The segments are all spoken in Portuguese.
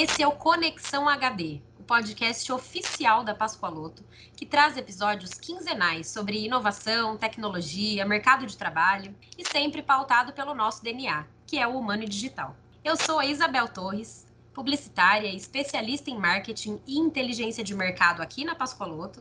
Esse é o Conexão HD, o podcast oficial da Pascoaloto, que traz episódios quinzenais sobre inovação, tecnologia, mercado de trabalho e sempre pautado pelo nosso DNA, que é o humano e digital. Eu sou a Isabel Torres, publicitária, especialista em marketing e inteligência de mercado aqui na Pascoaloto,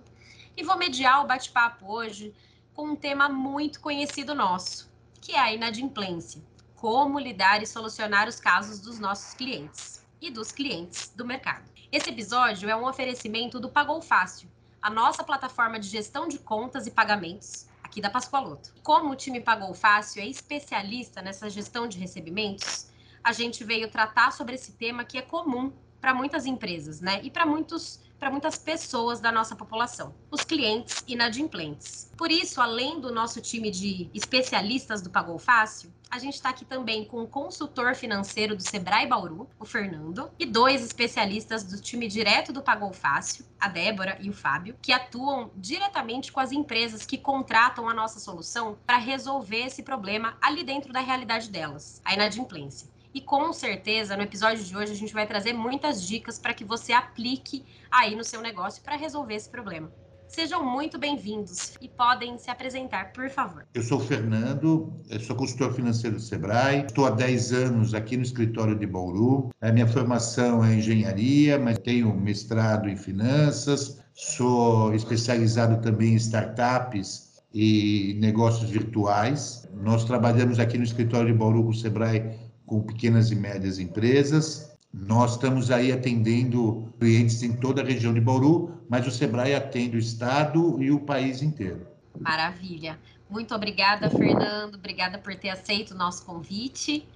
e vou mediar o bate-papo hoje com um tema muito conhecido nosso, que é a inadimplência. Como lidar e solucionar os casos dos nossos clientes e dos clientes do mercado. Esse episódio é um oferecimento do Pagou Fácil, a nossa plataforma de gestão de contas e pagamentos aqui da Pascoaloto. Como o time Pagou Fácil é especialista nessa gestão de recebimentos, a gente veio tratar sobre esse tema que é comum para muitas empresas, né? E para muitos para muitas pessoas da nossa população, os clientes inadimplentes. Por isso, além do nosso time de especialistas do Pagou Fácil, a gente está aqui também com o consultor financeiro do Sebrae Bauru, o Fernando, e dois especialistas do time direto do Pagou Fácil, a Débora e o Fábio, que atuam diretamente com as empresas que contratam a nossa solução para resolver esse problema ali dentro da realidade delas, a inadimplência. E com certeza, no episódio de hoje, a gente vai trazer muitas dicas para que você aplique aí no seu negócio para resolver esse problema. Sejam muito bem-vindos e podem se apresentar, por favor. Eu sou o Fernando, sou consultor financeiro do Sebrae, estou há 10 anos aqui no escritório de Bauru. A minha formação é engenharia, mas tenho mestrado em finanças, sou especializado também em startups e negócios virtuais. Nós trabalhamos aqui no escritório de Bauru com o Sebrae com pequenas e médias empresas. Nós estamos aí atendendo clientes em toda a região de Bauru, mas o Sebrae atende o estado e o país inteiro. Maravilha. Muito obrigada, Fernando. Obrigada por ter aceito o nosso convite.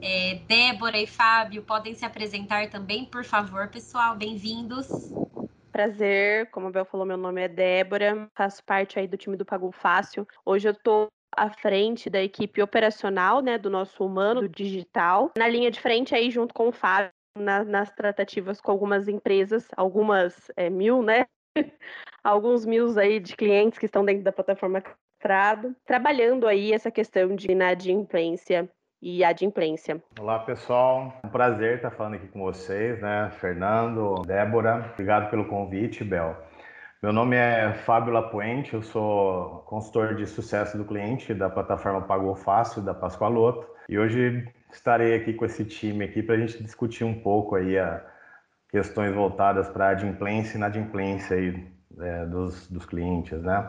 É, Débora e Fábio podem se apresentar também, por favor, pessoal. Bem-vindos. Prazer, como a Bel falou, meu nome é Débora, faço parte aí do time do Pagou Fácil. Hoje eu estou à frente da equipe operacional, né, do nosso humano, do digital, na linha de frente aí junto com o Fábio, na, nas tratativas com algumas empresas, algumas é, mil, né, alguns mil aí de clientes que estão dentro da plataforma Crado, trabalhando aí essa questão de inadimplência e adimplência. Olá pessoal, é um prazer estar falando aqui com vocês, né, Fernando, Débora, obrigado pelo convite, Bel. Meu nome é Fábio Lapuente, eu sou consultor de sucesso do cliente da plataforma Pagou Fácil da Pascoaloto e hoje estarei aqui com esse time aqui para a gente discutir um pouco aí a questões voltadas para a adimplência e inadimplência aí, é, dos, dos clientes, né?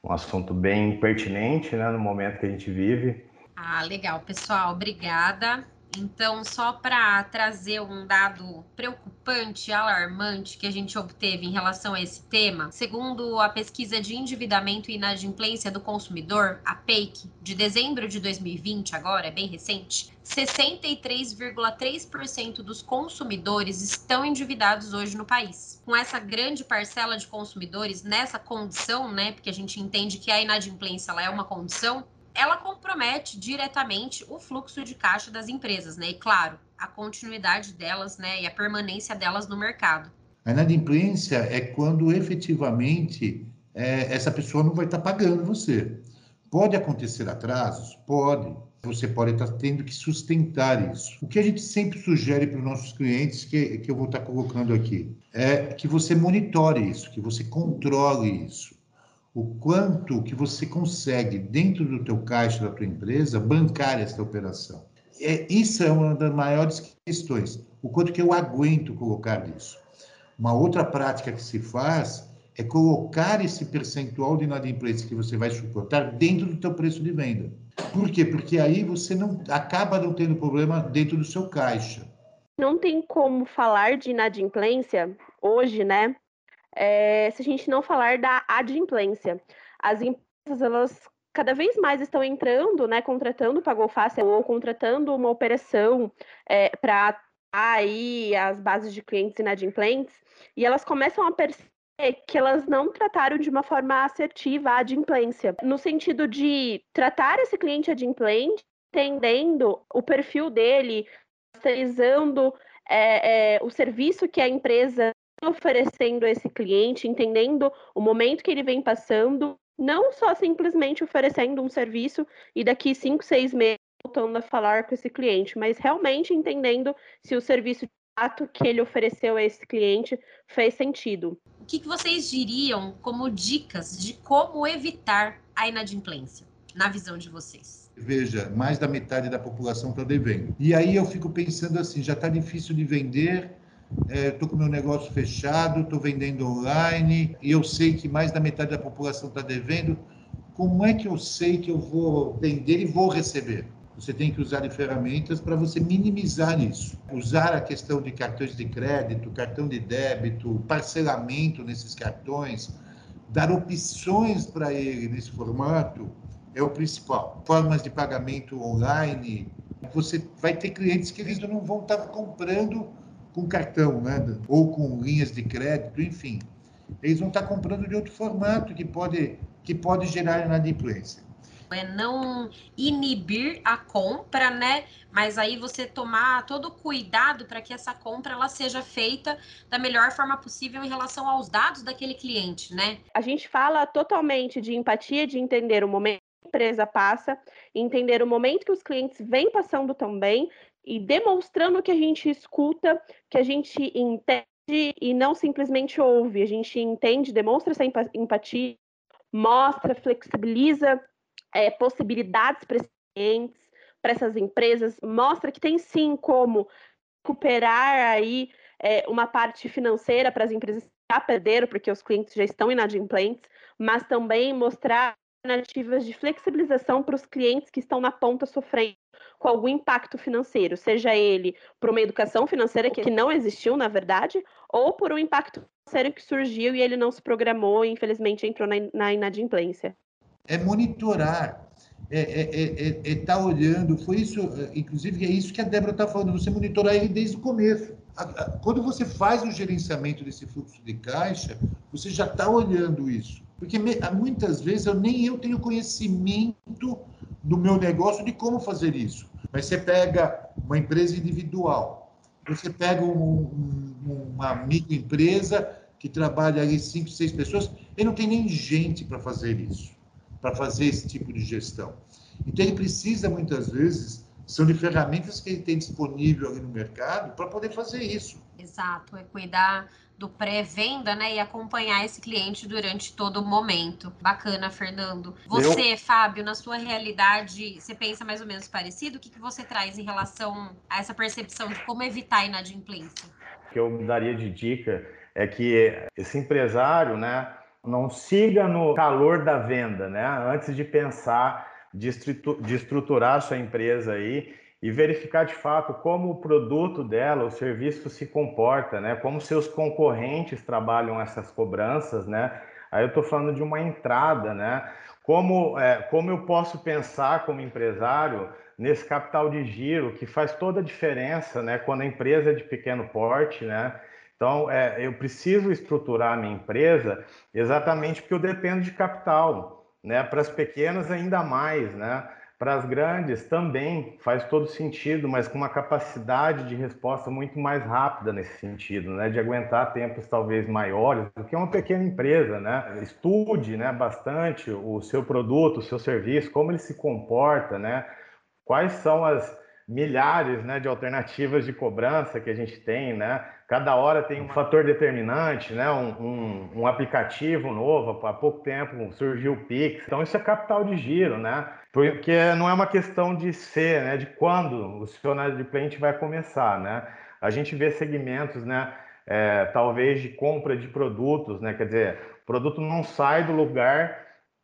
Um assunto bem pertinente né, no momento que a gente vive. Ah, legal, pessoal, obrigada. Então, só para trazer um dado preocupante, alarmante que a gente obteve em relação a esse tema, segundo a pesquisa de endividamento e inadimplência do consumidor, a PEIC, de dezembro de 2020, agora é bem recente, 63,3% dos consumidores estão endividados hoje no país. Com essa grande parcela de consumidores nessa condição, né, porque a gente entende que a inadimplência ela é uma condição, ela compromete diretamente o fluxo de caixa das empresas, né? E claro, a continuidade delas, né, e a permanência delas no mercado. A inadimplência é quando efetivamente é, essa pessoa não vai estar pagando você. Pode acontecer atrasos? Pode. Você pode estar tendo que sustentar isso. O que a gente sempre sugere para os nossos clientes, que, que eu vou estar colocando aqui, é que você monitore isso, que você controle isso o quanto que você consegue, dentro do teu caixa da tua empresa, bancar essa operação. É, isso é uma das maiores questões. O quanto que eu aguento colocar disso. Uma outra prática que se faz é colocar esse percentual de inadimplência que você vai suportar dentro do teu preço de venda. Por quê? Porque aí você não acaba não tendo problema dentro do seu caixa. Não tem como falar de inadimplência hoje, né? É, se a gente não falar da adimplência. As empresas, elas cada vez mais estão entrando, né, contratando Pagou Fácil ou contratando uma operação é, para aí as bases de clientes inadimplentes, e elas começam a perceber que elas não trataram de uma forma assertiva a adimplência, no sentido de tratar esse cliente adimplente, entendendo o perfil dele, masterizando é, é, o serviço que a empresa oferecendo a esse cliente, entendendo o momento que ele vem passando, não só simplesmente oferecendo um serviço e daqui cinco, seis meses voltando a falar com esse cliente, mas realmente entendendo se o serviço fato que ele ofereceu a esse cliente fez sentido. O que, que vocês diriam como dicas de como evitar a inadimplência, na visão de vocês? Veja, mais da metade da população está devendo. E aí eu fico pensando assim, já está difícil de vender, estou é, com meu negócio fechado, estou vendendo online, e eu sei que mais da metade da população está devendo. Como é que eu sei que eu vou vender e vou receber? Você tem que usar ferramentas para você minimizar isso. Usar a questão de cartões de crédito, cartão de débito, parcelamento nesses cartões, dar opções para ele nesse formato é o principal. Formas de pagamento online. Você vai ter clientes que eles não vão estar comprando com cartão, né? ou com linhas de crédito, enfim. Eles vão estar comprando de outro formato que pode, que pode gerar inadimplência é não inibir a compra, né? Mas aí você tomar todo o cuidado para que essa compra ela seja feita da melhor forma possível em relação aos dados daquele cliente, né? A gente fala totalmente de empatia, de entender o momento que a empresa passa, entender o momento que os clientes vêm passando também e demonstrando que a gente escuta, que a gente entende e não simplesmente ouve. A gente entende, demonstra essa empatia, mostra, flexibiliza é, possibilidades para esses clientes, para essas empresas, mostra que tem sim como recuperar aí é, uma parte financeira para as empresas que já perderam, porque os clientes já estão inadimplentes, mas também mostrar alternativas de flexibilização para os clientes que estão na ponta sofrendo com algum impacto financeiro, seja ele por uma educação financeira que não existiu, na verdade, ou por um impacto financeiro que surgiu e ele não se programou e infelizmente entrou na, na inadimplência é monitorar, é estar é, é, é, é tá olhando. Foi isso, inclusive, é isso que a Débora está falando, você monitorar ele desde o começo. Quando você faz o gerenciamento desse fluxo de caixa, você já está olhando isso. Porque muitas vezes eu nem eu tenho conhecimento do meu negócio de como fazer isso. Mas você pega uma empresa individual, você pega um, um, uma microempresa que trabalha ali cinco, seis pessoas, ele não tem nem gente para fazer isso para fazer esse tipo de gestão. Então, ele precisa, muitas vezes, são de ferramentas que ele tem disponível ali no mercado para poder fazer isso. Exato, é cuidar do pré-venda, né, e acompanhar esse cliente durante todo o momento. Bacana, Fernando. Você, Eu... Fábio, na sua realidade, você pensa mais ou menos parecido? O que, que você traz em relação a essa percepção de como evitar a inadimplência? O que eu daria de dica é que esse empresário, né, não siga no calor da venda, né? Antes de pensar de, estruturar a sua empresa aí e verificar de fato como o produto dela, o serviço se comporta, né? Como seus concorrentes trabalham essas cobranças, né? Aí eu estou falando de uma entrada, né? Como, é, como eu posso pensar como empresário nesse capital de giro que faz toda a diferença, né? Quando a empresa é de pequeno porte, né? Então, é, eu preciso estruturar a minha empresa exatamente porque eu dependo de capital, né? Para as pequenas ainda mais, né? Para as grandes também faz todo sentido, mas com uma capacidade de resposta muito mais rápida nesse sentido, né? De aguentar tempos talvez maiores do que uma pequena empresa, né? Estude, né? Bastante o seu produto, o seu serviço, como ele se comporta, né? Quais são as milhares né, de alternativas de cobrança que a gente tem, né? Cada hora tem um fator determinante, né? Um, um, um, aplicativo novo, há pouco tempo surgiu o Pix. Então isso é capital de giro, né? Porque não é uma questão de ser, né? De quando o seu cliente vai começar, né? A gente vê segmentos, né? É, talvez de compra de produtos, né? Quer dizer, o produto não sai do lugar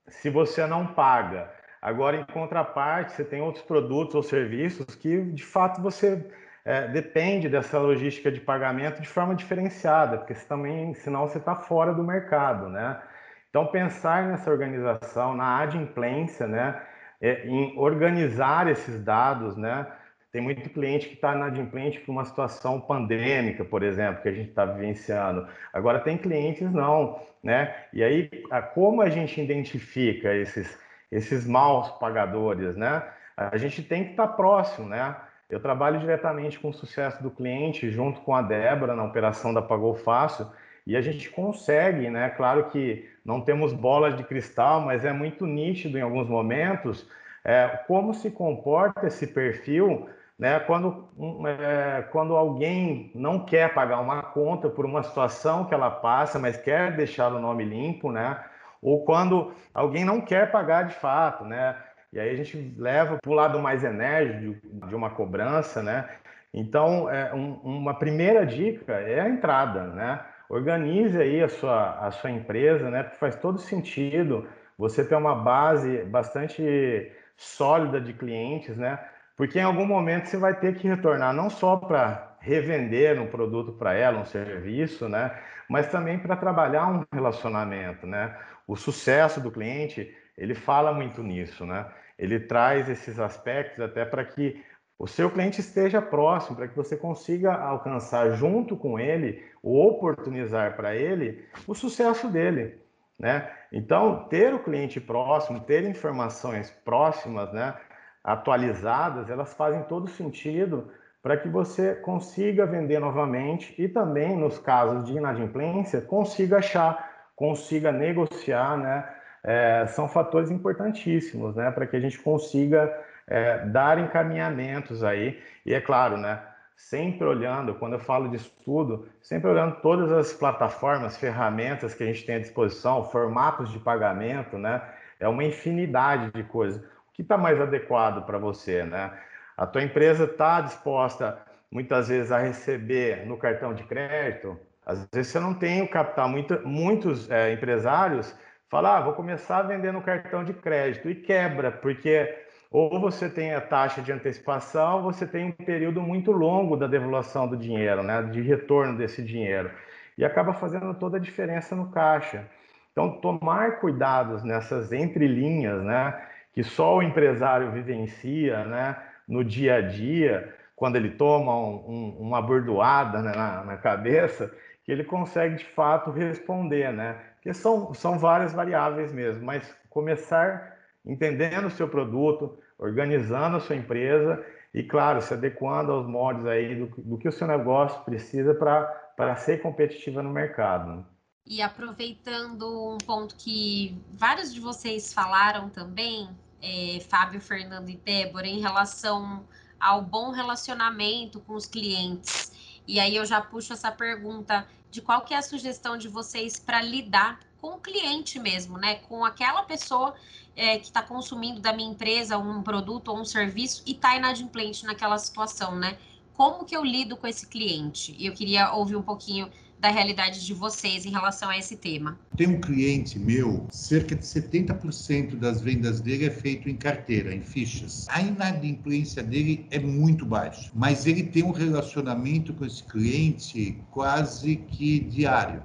se você não paga. Agora, em contraparte, você tem outros produtos ou serviços que, de fato, você é, depende dessa logística de pagamento de forma diferenciada, porque você também, senão você está fora do mercado, né? Então, pensar nessa organização, na adimplência, né? É, em organizar esses dados, né? Tem muito cliente que está inadimplente por uma situação pandêmica, por exemplo, que a gente está vivenciando. Agora, tem clientes não, né? E aí, como a gente identifica esses esses maus pagadores, né? A gente tem que estar próximo, né? Eu trabalho diretamente com o sucesso do cliente, junto com a Débora, na operação da Pagou Fácil, e a gente consegue, né? Claro que não temos bolas de cristal, mas é muito nítido em alguns momentos é, como se comporta esse perfil né? Quando, é, quando alguém não quer pagar uma conta por uma situação que ela passa, mas quer deixar o nome limpo, né? Ou quando alguém não quer pagar de fato, né? E aí a gente leva para o lado mais enérgico de uma cobrança, né? Então, é, um, uma primeira dica é a entrada, né? Organize aí a sua, a sua empresa, né? Porque faz todo sentido você ter uma base bastante sólida de clientes, né? Porque em algum momento você vai ter que retornar não só para revender um produto para ela, um serviço, né? Mas também para trabalhar um relacionamento, né? O sucesso do cliente, ele fala muito nisso, né? Ele traz esses aspectos até para que o seu cliente esteja próximo, para que você consiga alcançar junto com ele, ou oportunizar para ele, o sucesso dele. Né? Então, ter o cliente próximo, ter informações próximas, né, atualizadas, elas fazem todo sentido para que você consiga vender novamente e também, nos casos de inadimplência, consiga achar, consiga negociar, né? É, são fatores importantíssimos, né, para que a gente consiga é, dar encaminhamentos aí. E é claro, né? Sempre olhando, quando eu falo de estudo, sempre olhando todas as plataformas, ferramentas que a gente tem à disposição, formatos de pagamento, né? É uma infinidade de coisas. O que está mais adequado para você, né? A tua empresa está disposta, muitas vezes, a receber no cartão de crédito. Às vezes você não tem o capital. Muito, muitos é, empresários falam, ah, vou começar no cartão de crédito e quebra, porque ou você tem a taxa de antecipação, você tem um período muito longo da devolução do dinheiro, né, de retorno desse dinheiro, e acaba fazendo toda a diferença no caixa. Então, tomar cuidados nessas entrelinhas, né, que só o empresário vivencia, né, no dia a dia, quando ele toma um, um, uma bordoada né, na, na, cabeça, que ele consegue de fato responder, né? Porque são, são várias variáveis mesmo, mas começar entendendo o seu produto, organizando a sua empresa e, claro, se adequando aos moldes aí do, do que o seu negócio precisa para ser competitiva no mercado. Né? E aproveitando um ponto que vários de vocês falaram também, é, Fábio, Fernando e Débora, em relação ao bom relacionamento com os clientes. E aí eu já puxo essa pergunta de qual que é a sugestão de vocês para lidar com o cliente mesmo, né? Com aquela pessoa é, que está consumindo da minha empresa um produto ou um serviço e está inadimplente naquela situação, né? Como que eu lido com esse cliente? E eu queria ouvir um pouquinho da realidade de vocês em relação a esse tema. Tem um cliente meu, cerca de 70% das vendas dele é feito em carteira, em fichas. A inadimplência dele é muito baixa, mas ele tem um relacionamento com esse cliente quase que diário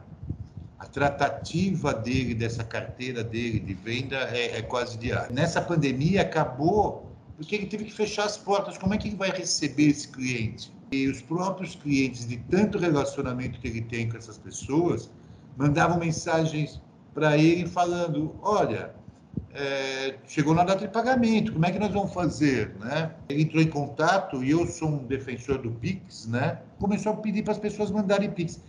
a tratativa dele, dessa carteira dele de venda é, é quase diária. Nessa pandemia acabou porque ele teve que fechar as portas. Como é que ele vai receber esse cliente? E os próprios clientes, de tanto relacionamento que ele tem com essas pessoas, mandavam mensagens para ele falando: olha, é, chegou na data de pagamento, como é que nós vamos fazer, né? Ele entrou em contato e eu sou um defensor do Pix, né? Começou a pedir para as pessoas mandarem Pix.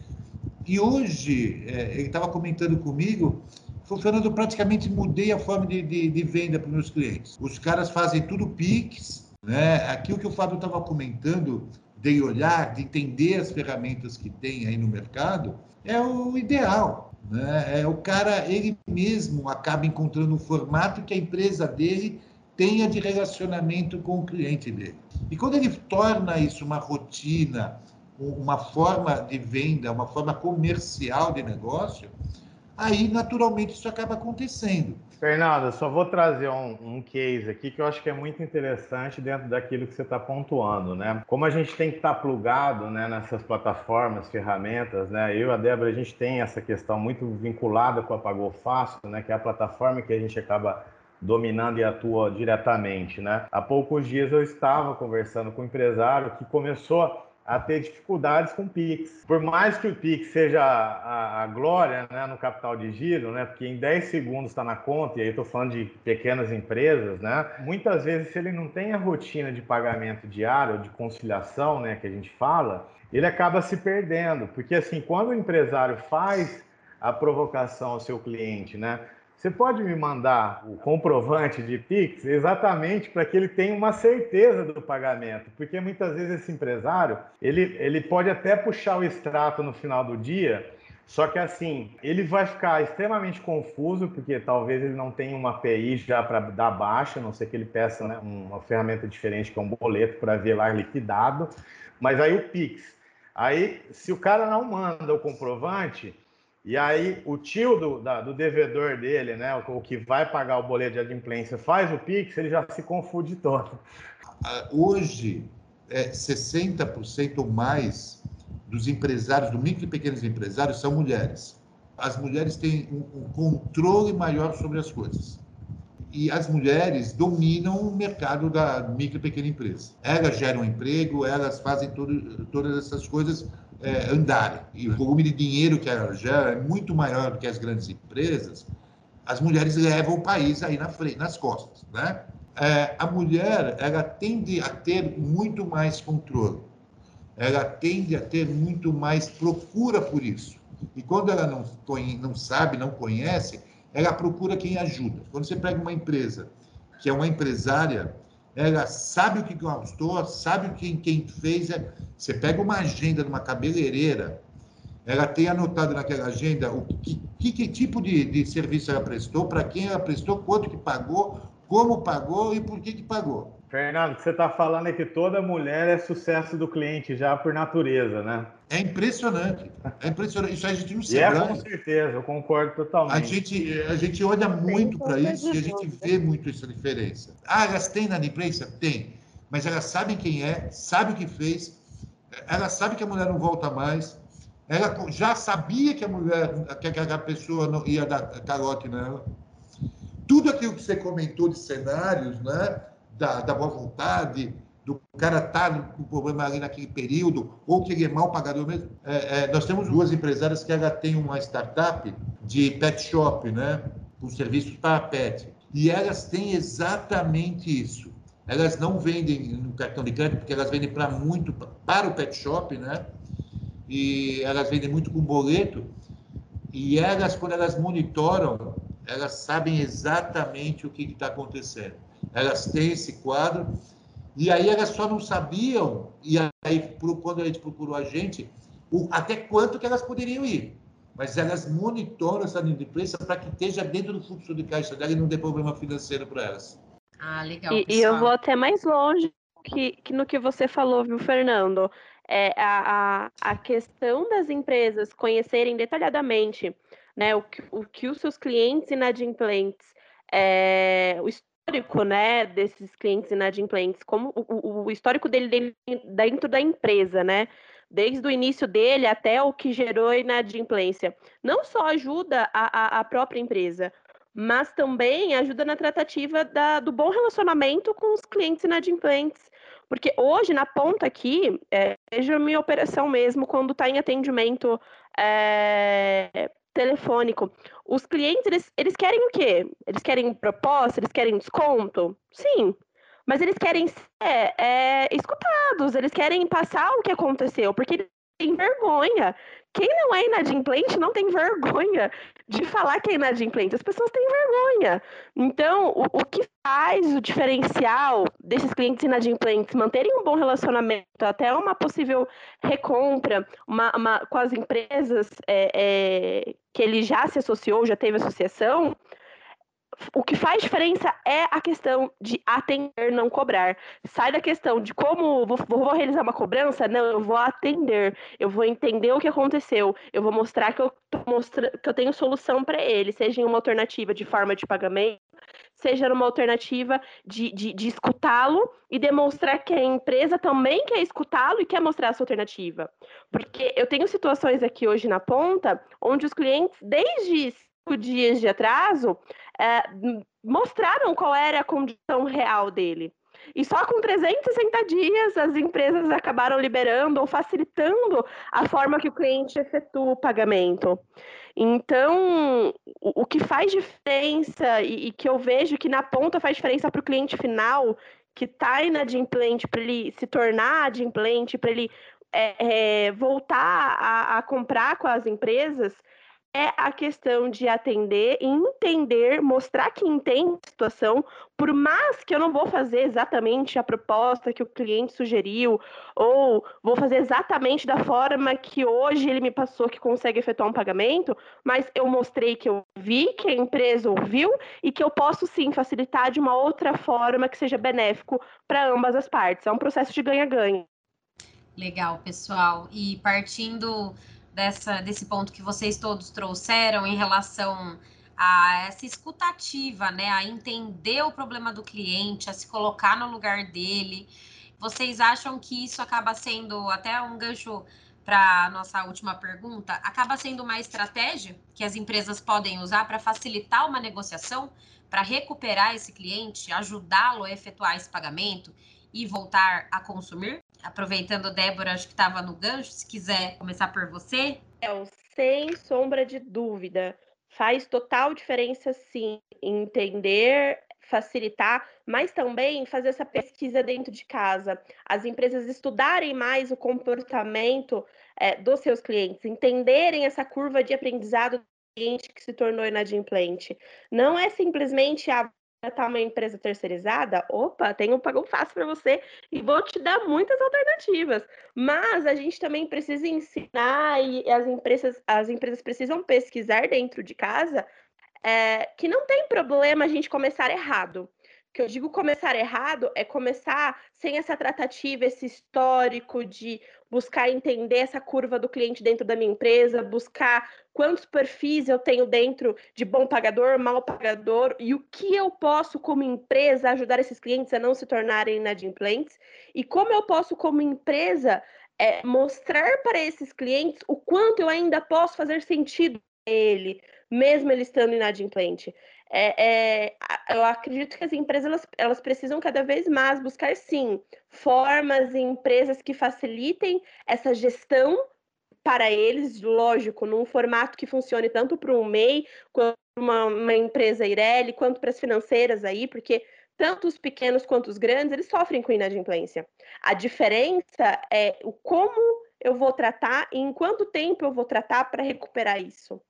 E hoje, é, ele estava comentando comigo, Fernando, eu praticamente mudei a forma de, de, de venda para os meus clientes. Os caras fazem tudo Pix, né? Aquilo que o Fábio estava comentando, de olhar, de entender as ferramentas que tem aí no mercado, é o ideal. Né? É o cara, ele mesmo acaba encontrando um formato que a empresa dele tenha de relacionamento com o cliente dele. E quando ele torna isso uma rotina, uma forma de venda, uma forma comercial de negócio, aí naturalmente isso acaba acontecendo. Fernanda, só vou trazer um, um, case aqui que eu acho que é muito interessante dentro daquilo que você está pontuando, né? Como a gente tem que estar tá plugado né, nessas plataformas, ferramentas, né? Eu e a Débora, a gente tem essa questão muito vinculada com a Pagou Fácil, né? Que é a plataforma que a gente acaba dominando e atua diretamente, né? Há poucos dias eu estava conversando com um empresário que começou a ter dificuldades com o Pix. Por mais que o Pix seja a, a glória né, no capital de giro, né, porque em 10 segundos está na conta, e aí estou falando de pequenas empresas, né, muitas vezes se ele não tem a rotina de pagamento diário, de conciliação, né, que a gente fala, ele acaba se perdendo, porque assim, quando o empresário faz a provocação ao seu cliente, né, você pode me mandar o comprovante de Pix exatamente para que ele tenha uma certeza do pagamento, porque muitas vezes esse empresário ele, ele pode até puxar o extrato no final do dia, só que assim ele vai ficar extremamente confuso porque talvez ele não tenha uma API já para dar baixa, a não sei que ele peça né, uma ferramenta diferente que é um boleto para ver lá liquidado, mas aí o Pix, aí se o cara não manda o comprovante e aí o tio do, da, do devedor dele, né, o, o, que vai pagar o boleto de adimplência, faz o Pix, ele já se confunde todo. Ah, hoje, é, 60% ou mais dos empresários, do micro e pequenos empresários, são mulheres. As mulheres têm um, um controle maior sobre as coisas. E as mulheres dominam o mercado da micro e pequena empresa. Elas geram emprego, elas fazem tudo, todas essas coisas é, andarem. E o volume de dinheiro que ela gera é muito maior do que as grandes empresas. As mulheres levam o país aí na frente, nas costas, né? É, a mulher ela tende a ter muito mais controle, ela tende a ter muito mais procura por isso. E quando ela não, não sabe, não conhece, ela procura quem ajuda. Quando você pega uma empresa que é uma empresária ela sabe o que gostou, sabe quem, quem fez. É, você pega uma agenda numa cabeleireira, ela tem anotado naquela agenda o que, que, que tipo de, de serviço ela prestou, para quem ela prestou, quanto que pagou, como pagou e por que, que pagou. Fernando, o que você está falando é que toda mulher é sucesso do cliente já por natureza, né? É impressionante. É impressionante. Isso a gente não sabe. É, com certeza, eu concordo totalmente. A gente, a gente olha muito para isso e a gente vê muito essa diferença. Ah, elas têm na imprensa? Tem. Mas elas sabem quem é, sabem o que fez, elas sabem que a mulher não volta mais, ela já sabia que a mulher, que aquela pessoa não ia dar calote nela. Tudo aquilo que você comentou de cenários, né? Da, da boa vontade, do cara estar tá com problema ali naquele período, ou que ele é mal pagador mesmo. É, é, nós temos duas empresárias que ela tem uma startup de pet shop, né? Com serviços para pet. E elas têm exatamente isso. Elas não vendem no cartão de crédito, porque elas vendem para muito para o pet shop, né? E elas vendem muito com boleto. E elas, quando elas monitoram, elas sabem exatamente o que está acontecendo elas têm esse quadro, e aí elas só não sabiam, e aí quando a gente procurou a gente, o, até quanto que elas poderiam ir. Mas elas monitoram essa inadimplência para que esteja dentro do fluxo de caixa dela e não dê problema financeiro para elas. Ah, legal. E, e, eu vou até mais longe que, que no que você falou, viu, Fernando? É, a, a, a questão das empresas conhecerem detalhadamente né, o, que, o que os seus clientes inadimplentes, é, o histórico, né, desses clientes inadimplentes, como o, o histórico dele, dentro da empresa, né? Desde o início dele até o que gerou inadimplência. Não só ajuda a, a, a própria empresa, mas também ajuda na tratativa da, do bom relacionamento com os clientes inadimplentes. Porque hoje, na ponta aqui, é, veja a minha operação mesmo, quando está em atendimento é, telefônico. Os clientes, eles, eles querem o quê? Eles querem proposta, eles querem desconto? Sim. Mas eles querem ser é, escutados, eles querem passar o que aconteceu, porque eles têm vergonha. Quem não é inadimplente não tem vergonha de falar que é inadimplente. As pessoas têm vergonha. Então, o, o que faz o diferencial desses clientes inadimplentes manterem um bom relacionamento, até uma possível recompra uma, uma com as empresas é, é, que ele já se associou, já teve associação, o que faz diferença é a questão de atender, não cobrar. Sai da questão de como vou, vou, realizar uma cobrança, não, eu vou atender, eu vou entender o que aconteceu, eu vou mostrar que eu, mostra, que eu tenho solução para ele, seja em uma alternativa de forma de pagamento, seja numa alternativa de, de, de escutá-lo e demonstrar que a empresa também quer escutá-lo e quer mostrar essa alternativa. Porque eu tenho situações aqui hoje na ponta onde os clientes, desde dias de atraso, é, mostraram qual era a condição real dele. E só com 360 dias as empresas acabaram liberando ou facilitando a forma que o cliente efetua o pagamento. Então, o, que faz diferença e, e, que eu vejo que na ponta faz diferença para o cliente final, que está inadimplente, para ele se tornar adimplente, para ele é, é, voltar a, a comprar com as empresas, é a questão de atender e entender, mostrar que entende a situação, por mais que eu não vou fazer exatamente a proposta que o cliente sugeriu, ou vou fazer exatamente da forma que hoje ele me passou que consegue efetuar um pagamento, mas eu mostrei que eu vi, que a empresa ouviu e que eu posso sim facilitar de uma outra forma que seja benéfico para ambas as partes. É um processo de ganha-ganha. Legal, pessoal. E partindo dessa, desse ponto que vocês todos trouxeram em relação a essa escutativa, né, a entender o problema do cliente, a se colocar no lugar dele. Vocês acham que isso acaba sendo até um gancho para nossa última pergunta? Acaba sendo uma estratégia que as empresas podem usar para facilitar uma negociação, para recuperar esse cliente, ajudá-lo a efetuar esse pagamento e voltar a consumir? Aproveitando, Débora, acho que estava no gancho, se quiser começar por você. É, sem sombra de dúvida. Faz total diferença, sim, entender, facilitar, mas também fazer essa pesquisa dentro de casa. As empresas estudarem mais o comportamento é, dos seus clientes, entenderem essa curva de aprendizado do cliente que se tornou inadimplente. Não é simplesmente a ah, tá uma empresa terceirizada, opa, tenho um pagão fácil para você e vou te dar muitas alternativas. Mas a gente também precisa ensinar e as empresas, as empresas precisam pesquisar dentro de casa é, que não tem problema a gente começar errado que eu digo começar errado é começar sem essa tratativa, esse histórico de buscar entender essa curva do cliente dentro da minha empresa, buscar quantos perfis eu tenho dentro de bom pagador, mal pagador e o que eu posso como empresa ajudar esses clientes a não se tornarem inadimplentes e como eu posso como empresa é, mostrar para esses clientes o quanto eu ainda posso fazer sentido ele, mesmo ele estando inadimplente. É, é, eu acredito que as empresas elas, elas precisam cada vez mais buscar, sim, formas e empresas que facilitem essa gestão para eles, lógico, num formato que funcione tanto para um MEI, quanto uma, uma empresa Ireli, quanto para as financeiras aí, porque tanto os pequenos quanto os grandes, eles sofrem com inadimplência. A diferença é o como eu vou tratar e em quanto tempo eu vou tratar para recuperar isso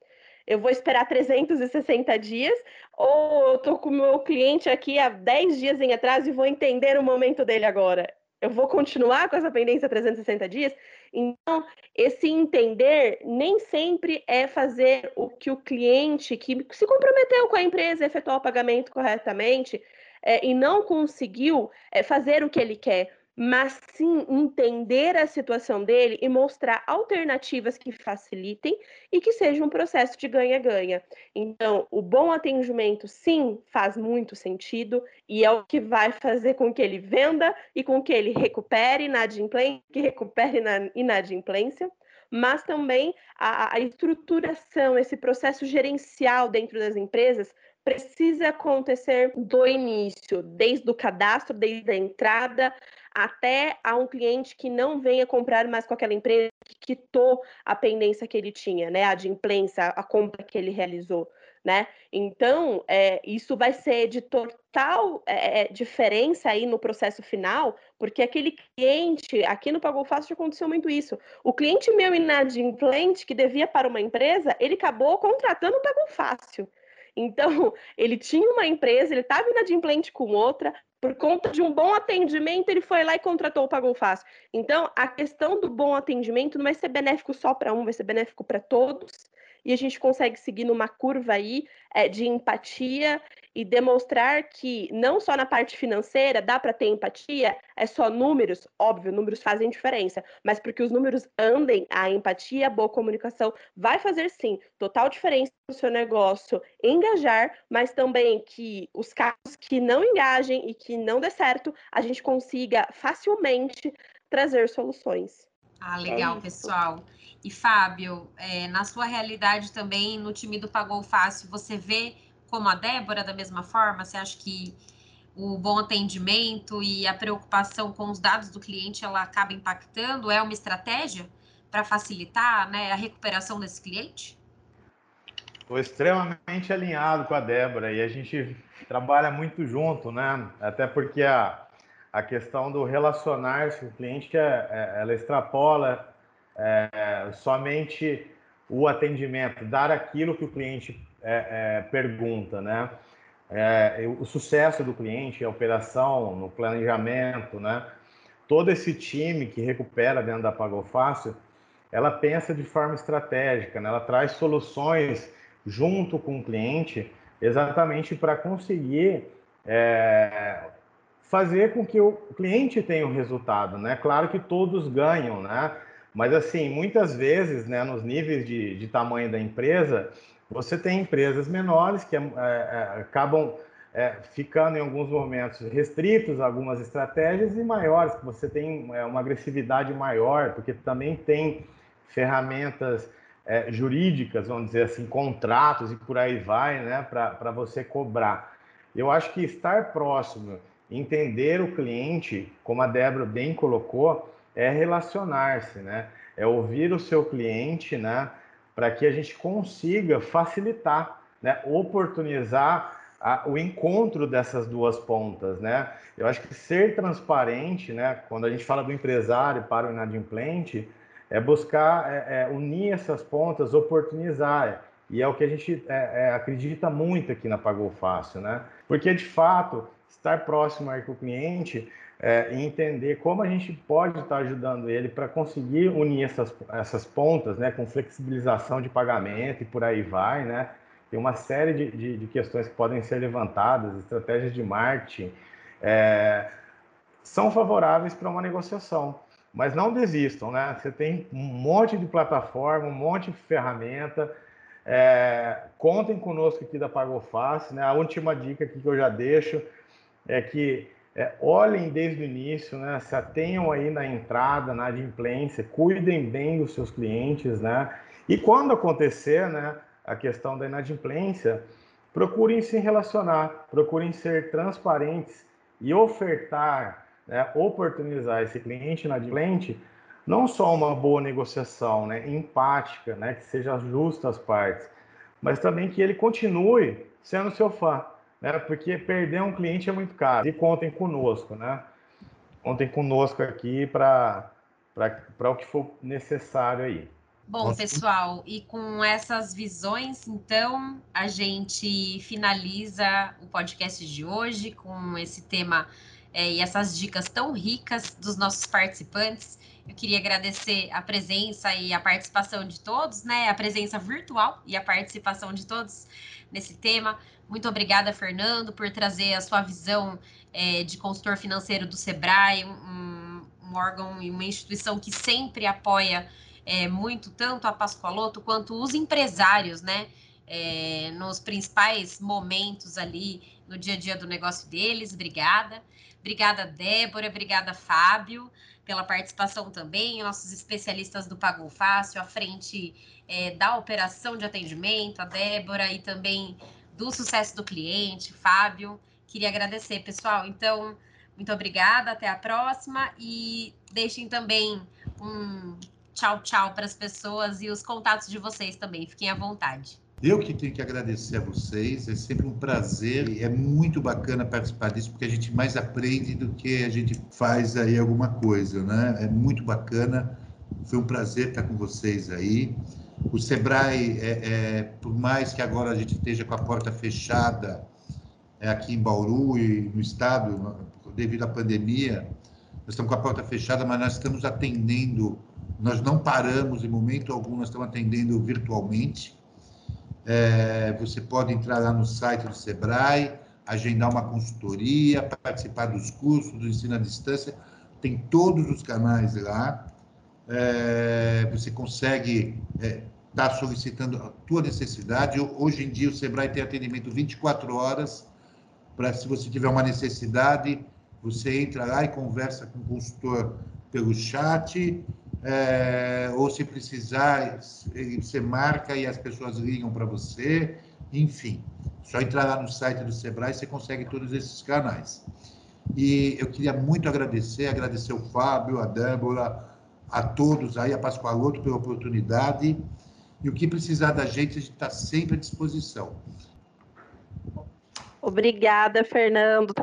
eu vou esperar 360 dias, ou eu estou com o meu cliente aqui há 10 dias em atraso e vou entender o momento dele agora. Eu vou continuar com essa pendência 360 dias? Então, esse entender nem sempre é fazer o que o cliente que se comprometeu com a empresa, efetuar o pagamento corretamente é, e não conseguiu é, fazer o que ele quer mas sim entender a situação dele e mostrar alternativas que facilitem e que seja um processo de ganha-ganha. Então, o bom atendimento, sim, faz muito sentido e é o que vai fazer com que ele venda e com que ele recupere inadimplência, que recupere na inadimplência, mas também a, a estruturação, esse processo gerencial dentro das empresas precisa acontecer do início, desde o cadastro, desde a entrada, até a um cliente que não venha comprar mais com aquela empresa que quitou a pendência que ele tinha, né? A de imprensa, a compra que ele realizou, né? Então, é, isso vai ser de total é, é diferença aí no processo final, porque aquele cliente, aqui no Pagou Fácil aconteceu muito isso. O cliente meu inadimplente, que devia para uma empresa, ele acabou contratando o Pagou Fácil. Então, ele tinha uma empresa, ele estava inadimplente com outra, por conta de um bom atendimento, ele foi lá e contratou o Pagou Fácil. Então, a questão do bom atendimento não vai ser benéfico só para um, vai ser benéfico para todos. E a gente consegue seguir numa curva aí é, de empatia e demonstrar que não só na parte financeira dá para ter empatia, é só números, óbvio, números fazem diferença, mas porque os números andem, a empatia, a boa comunicação vai fazer sim total diferença no seu negócio engajar, mas também que os casos que não engajem e que não dê certo, a gente consiga facilmente trazer soluções. Ah, legal, é pessoal. E Fábio, é, na sua realidade também, no time do Pagou Fácil, você vê como a Débora, da mesma forma? Você acha que o bom atendimento e a preocupação com os dados do cliente ela acaba impactando? É uma estratégia para facilitar né, a recuperação desse cliente? Estou extremamente alinhado com a Débora e a gente trabalha muito junto, né? Até porque a, a questão do relacionar-se com o cliente, é, é, ela extrapola é, somente o, atendimento, dar aquilo que o cliente é, é, pergunta, né? É, o sucesso do cliente, a operação, no planejamento, né? Todo esse time que recupera dentro da Pagou Fácil, ela pensa de forma estratégica, né? ela traz soluções junto com o cliente, exatamente para conseguir é, fazer com que o cliente tenha o um resultado, né? Claro que todos ganham, né? Mas assim, muitas vezes, né, nos níveis de, de tamanho da empresa, você tem empresas menores que é, é, acabam é, ficando em alguns momentos restritos a algumas estratégias e maiores, que você tem é, uma agressividade maior, porque também tem ferramentas é, jurídicas, vamos dizer assim, contratos e por aí vai, né, para você cobrar. Eu acho que estar próximo, entender o cliente, como a Débora bem colocou, é relacionar-se, né? É ouvir o seu cliente, né? Para que a gente consiga facilitar, né? Oportunizar a, o encontro dessas duas pontas, né? Eu acho que ser transparente, né? Quando a gente fala do empresário para o inadimplente, é buscar é, é, unir essas pontas, oportunizar. E é o que a gente é, é acredita muito aqui na Pagou Fácil, né? Porque, de fato, estar próximo aí com o cliente é, e entender como a gente pode estar ajudando ele para conseguir unir essas, essas pontas, né, com flexibilização de pagamento e por aí vai, né? Tem uma série de, de, de questões que podem ser levantadas, estratégias de marketing, é, são favoráveis para uma negociação. Mas não desistam, né? Você tem um monte de plataforma, um monte de ferramenta. É, contem conosco aqui da Pagou Fácil, né? A última dica que eu já deixo é que é, olhem desde o início, né? Se atenham aí na entrada, na adimplência, cuidem bem dos seus clientes, né? E quando acontecer, né, a questão da inadimplência, procurem se relacionar, procurem ser transparentes e ofertar, né, oportunizar esse cliente inadimplente não só uma boa negociação, né, empática, né, que seja justa às partes, mas também que ele continue sendo seu fã, né? Porque perder um cliente é muito caro. E contem conosco, né? Contem conosco aqui para o que for necessário aí. Bom, pessoal, e com essas visões, então, a gente finaliza o podcast de hoje com esse tema é, e essas dicas tão ricas dos nossos participantes. Eu queria agradecer a presença e a participação de todos, né? A presença virtual e a participação de todos nesse tema. Muito obrigada, Fernando, por trazer a sua visão é, de consultor financeiro do Sebrae, um, um, órgão e uma instituição que sempre apoia é, muito tanto a Pascoaloto quanto os empresários, né? É, nos principais momentos ali no dia a dia do negócio deles. Obrigada. Obrigada, Débora. Obrigada, Fábio, pela participação também. Nossos especialistas do Pagou Fácil, à frente é, da operação de atendimento, a Débora e também do sucesso do cliente, Fábio. Queria agradecer, pessoal. Então, muito obrigada, até a próxima e deixem também um tchau, tchau para as pessoas e os contatos de vocês também. Fiquem à vontade. Eu que tenho que agradecer a vocês, é sempre um prazer e é muito bacana participar disso, porque a gente mais aprende do que a gente faz aí alguma coisa, né? É muito bacana, foi um prazer estar com vocês aí. O Sebrae, é, é, por mais que agora a gente esteja com a porta fechada é, aqui em Bauru e no estado, devido à pandemia, nós estamos com a porta fechada, mas nós estamos atendendo, nós não paramos em momento algum, nós estamos atendendo virtualmente. É, você pode entrar lá no site do Sebrae, agendar uma consultoria, participar dos cursos, do ensino à distância, tem todos os canais lá. É, você consegue é, está solicitando a tua necessidade. Hoje em dia, o Sebrae tem atendimento 24 horas, para se você tiver uma necessidade, você entra lá e conversa com o consultor pelo chat, é, ou se precisar, você marca e as pessoas ligam para você, enfim. Só entrar lá no site do Sebrae, você consegue todos esses canais. E eu queria muito agradecer, agradecer o Fábio, a Débora, a todos aí, a Pascoaloto pela oportunidade. E o que precisar da gente, a gente está sempre à disposição. Obrigada, Fernando.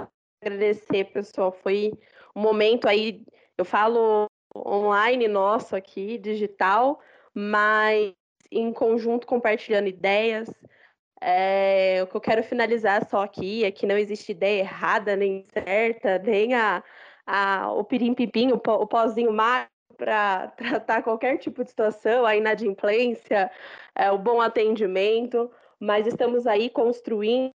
Agradecer, pessoal. Foi um momento aí, eu falo online nosso aqui, digital, mas em conjunto compartilhando ideias. É, o que eu quero finalizar só aqui é que não existe ideia errada nem certa, nem a, a, o pirim-pipim, o, o pozinho mágico para tratar qualquer tipo de situação, a inadimplência, é, o bom atendimento, mas estamos aí construindo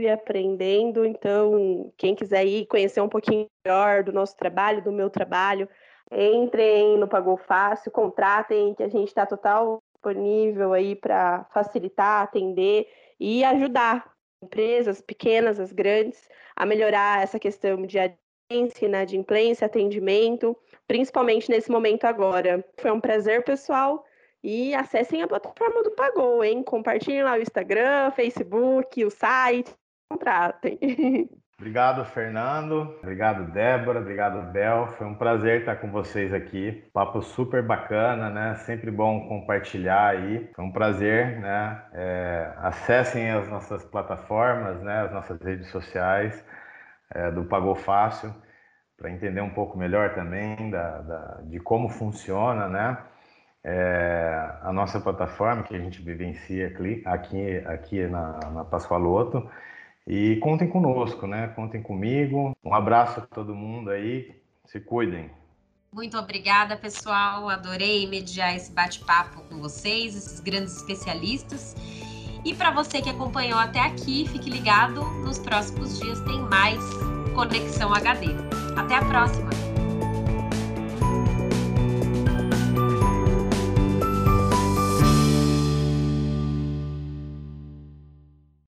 e aprendendo. Então, quem quiser ir conhecer um pouquinho melhor do nosso trabalho, do meu trabalho, entrem no Pagou Fácil, contratem, que a gente está total disponível aí para facilitar, atender e ajudar empresas pequenas, as grandes, a melhorar essa questão de agência, inadimplência, atendimento, principalmente nesse momento agora. Foi um prazer, pessoal. E acessem a plataforma do Pagou, hein? Compartilhem lá o Instagram, Facebook, o site, contratem. Obrigado, Fernando. Obrigado, Débora. Obrigado, Bel. Foi um prazer estar com vocês aqui. Papo super bacana, né? Sempre bom compartilhar aí. Foi um prazer, né? É, acessem as nossas plataformas, né? As nossas redes sociais é, do Pagou Fácil para entender um pouco melhor também da, da, de como funciona, né? é, a nossa plataforma que a gente vivencia aqui, aqui na, na Pascoaloto. E contem conosco, né? Contem comigo. Um abraço a todo mundo aí. Se cuidem. Muito obrigada, pessoal. Adorei mediar esse bate-papo com vocês, esses grandes especialistas. E para você que acompanhou até aqui, fique ligado. Nos próximos dias tem mais Conexão HD. Até a próxima!